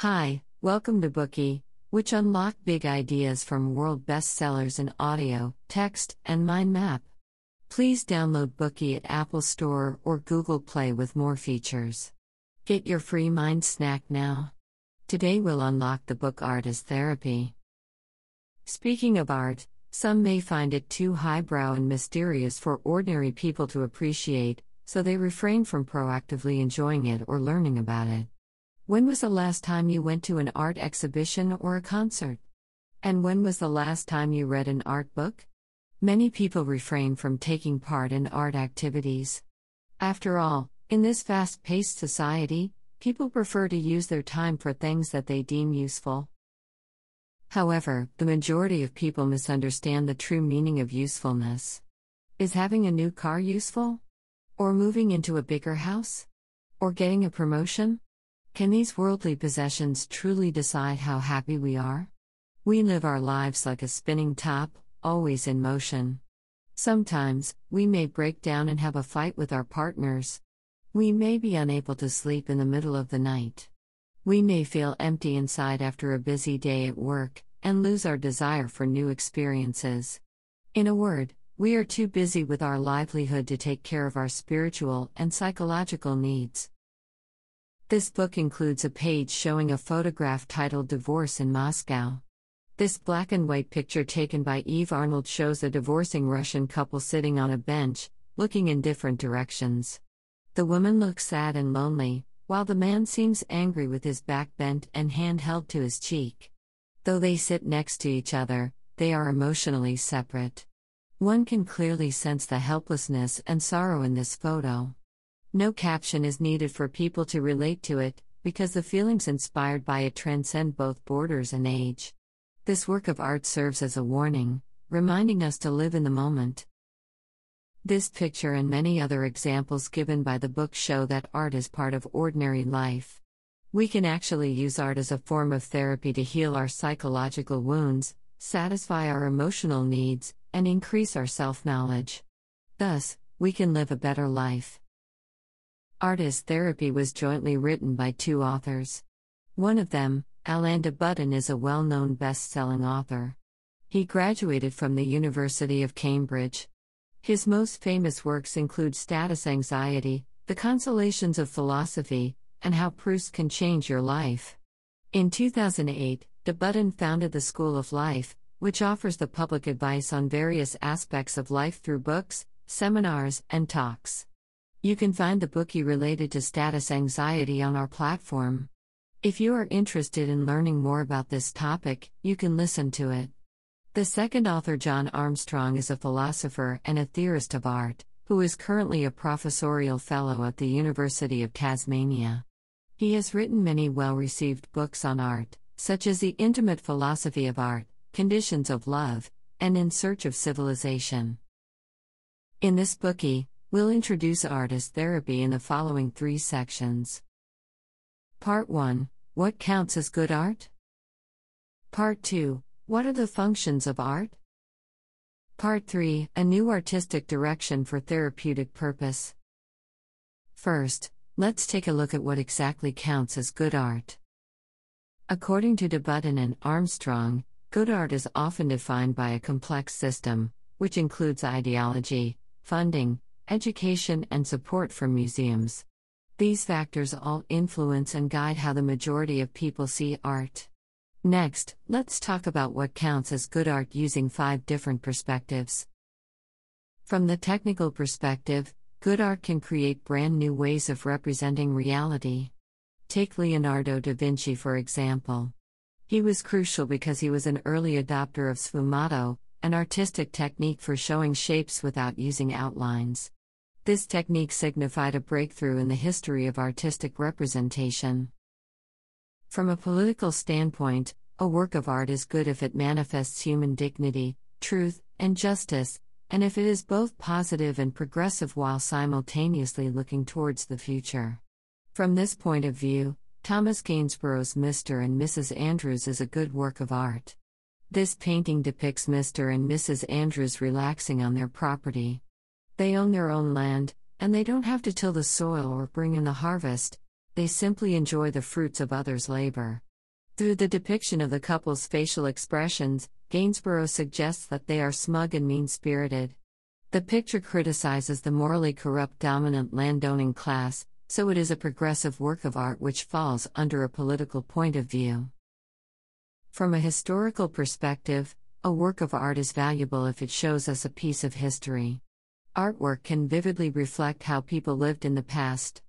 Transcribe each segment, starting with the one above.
Hi, welcome to Bookey, which unlock big ideas from world bestsellers in audio, text, and mind map. Please download Bookey at Apple Store or Google Play with more features. Get your free mind snack now. Today we'll unlock the book Art as Therapy. Speaking of art, some may find it too highbrow and mysterious for ordinary people to appreciate, so they refrain from proactively enjoying it or learning about it. When was the last time you went to an art exhibition or a concert? And when was the last time you read an art book? Many people refrain from taking part in art activities. After all, in this fast paced society, people prefer to use their time for things that they deem useful. However, the majority of people misunderstand the true meaning of usefulness. Is having a new car useful? Or moving into a bigger house? Or getting a promotion? Can these worldly possessions truly decide how happy we are? We live our lives like a spinning top, always in motion. Sometimes, we may break down and have a fight with our partners. We may be unable to sleep in the middle of the night. We may feel empty inside after a busy day at work, and lose our desire for new experiences. In a word, we are too busy with our livelihood to take care of our spiritual and psychological needs. This book includes a page showing a photograph titled Divorce in Moscow. This black and white picture taken by Eve Arnold shows a divorcing Russian couple sitting on a bench, looking in different directions. The woman looks sad and lonely, while the man seems angry with his back bent and hand held to his cheek. Though they sit next to each other, they are emotionally separate. One can clearly sense the helplessness and sorrow in this photo. No caption is needed for people to relate to it, because the feelings inspired by it transcend both borders and age. This work of art serves as a warning, reminding us to live in the moment. This picture and many other examples given by the book show that art is part of ordinary life. We can actually use art as a form of therapy to heal our psychological wounds, satisfy our emotional needs, and increase our self knowledge. Thus, we can live a better life. Art as Therapy was jointly written by two authors. One of them, Alain de Botton, is a well known best selling author. He graduated from the University of Cambridge. His most famous works include Status Anxiety, The Consolations of Philosophy, and How Proust Can Change Your Life. In 2008, de Botton founded the School of Life, which offers the public advice on various aspects of life through books, seminars, and talks. You can find the Bookey related to status anxiety on our platform. If you are interested in learning more about this topic, you can listen to it. The second author, John Armstrong, is a philosopher and a theorist of art, who is currently a professorial fellow at the University of Tasmania. He has written many well received books on art, such as The Intimate Philosophy of Art, Conditions of Love, and In Search of Civilization. In this Bookey, We'll introduce Art as Therapy in the following three sections. Part 1 What counts as good art? Part 2 What are the functions of art? Part 3 A new artistic direction for therapeutic purpose. First, let's take a look at what exactly counts as good art. According to de Botton and Armstrong, good art is often defined by a complex system, which includes ideology, funding, education, and support from museums. These factors all influence and guide how the majority of people see art. Next, let's talk about what counts as good art using five different perspectives. From the technical perspective, good art can create brand new ways of representing reality. Take Leonardo da Vinci, for example. He was crucial because he was an early adopter of sfumato, an artistic technique for showing shapes without using outlines. This technique signified a breakthrough in the history of artistic representation. From a political standpoint, a work of art is good if it manifests human dignity, truth, and justice, and if it is both positive and progressive while simultaneously looking towards the future. From this point of view, Thomas Gainsborough's Mr. and Mrs. Andrews is a good work of art. This painting depicts Mr. and Mrs. Andrews relaxing on their property. They own their own land, and they don't have to till the soil or bring in the harvest, they simply enjoy the fruits of others' labor. Through the depiction of the couple's facial expressions, Gainsborough suggests that they are smug and mean spirited. The picture criticizes the morally corrupt dominant landowning class, so it is a progressive work of art which falls under a political point of view. From a historical perspective, a work of art is valuable if it shows us a piece of history. Artwork can vividly reflect how people lived in the past.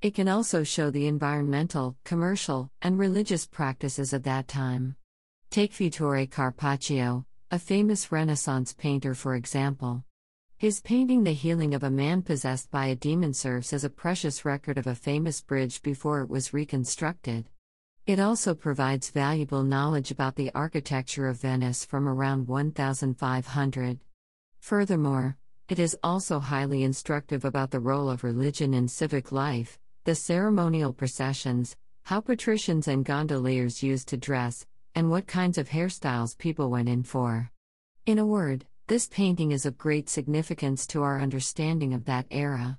It can also show the environmental, commercial, and religious practices of that time. Take Vittore Carpaccio, a famous Renaissance painter, for example. His painting The Healing of a Man Possessed by a Demon serves as a precious record of a famous bridge before it was reconstructed. It also provides valuable knowledge about the architecture of Venice from around 1500. Furthermore, it is also highly instructive about the role of religion in civic life, the ceremonial processions, how patricians and gondoliers used to dress, and what kinds of hairstyles people went in for. In a word, this painting is of great significance to our understanding of that era.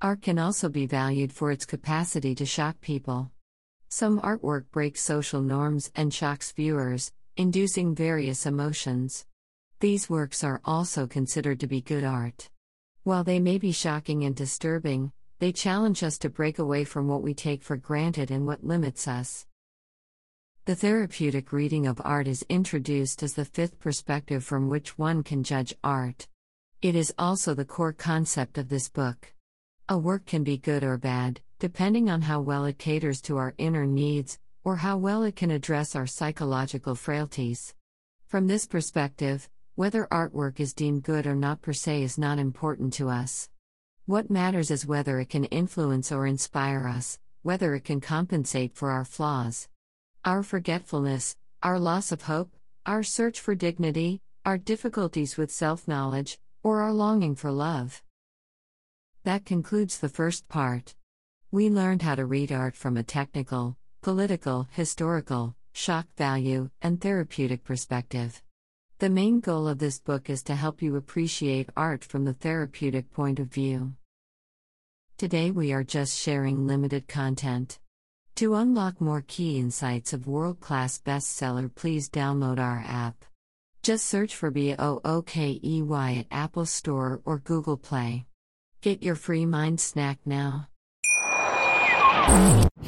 Art can also be valued for its capacity to shock people. Some artwork breaks social norms and shocks viewers, inducing various emotions. These works are also considered to be good art. While they may be shocking and disturbing, they challenge us to break away from what we take for granted and what limits us. The therapeutic reading of art is introduced as the fifth perspective from which one can judge art. It is also the core concept of this book. A work can be good or bad, depending on how well it caters to our inner needs, or how well it can address our psychological frailties. From this perspective, whether artwork is deemed good or not per se is not important to us. What matters is whether it can influence or inspire us, whether it can compensate for our flaws. Our forgetfulness, our loss of hope, our search for dignity, our difficulties with self knowledge, or our longing for love. That concludes the first part. We learned how to read art from a technical, political, historical, shock value, and therapeutic perspective. The main goal of this book is to help you appreciate art from the therapeutic point of view. Today we are just sharing limited content. To unlock more key insights of world class bestseller, please download our app. Just search for BOOKEY at Apple Store or Google Play. Get your free mind snack now.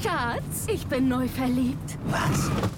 Schatz, ich bin neu verliebt. Was?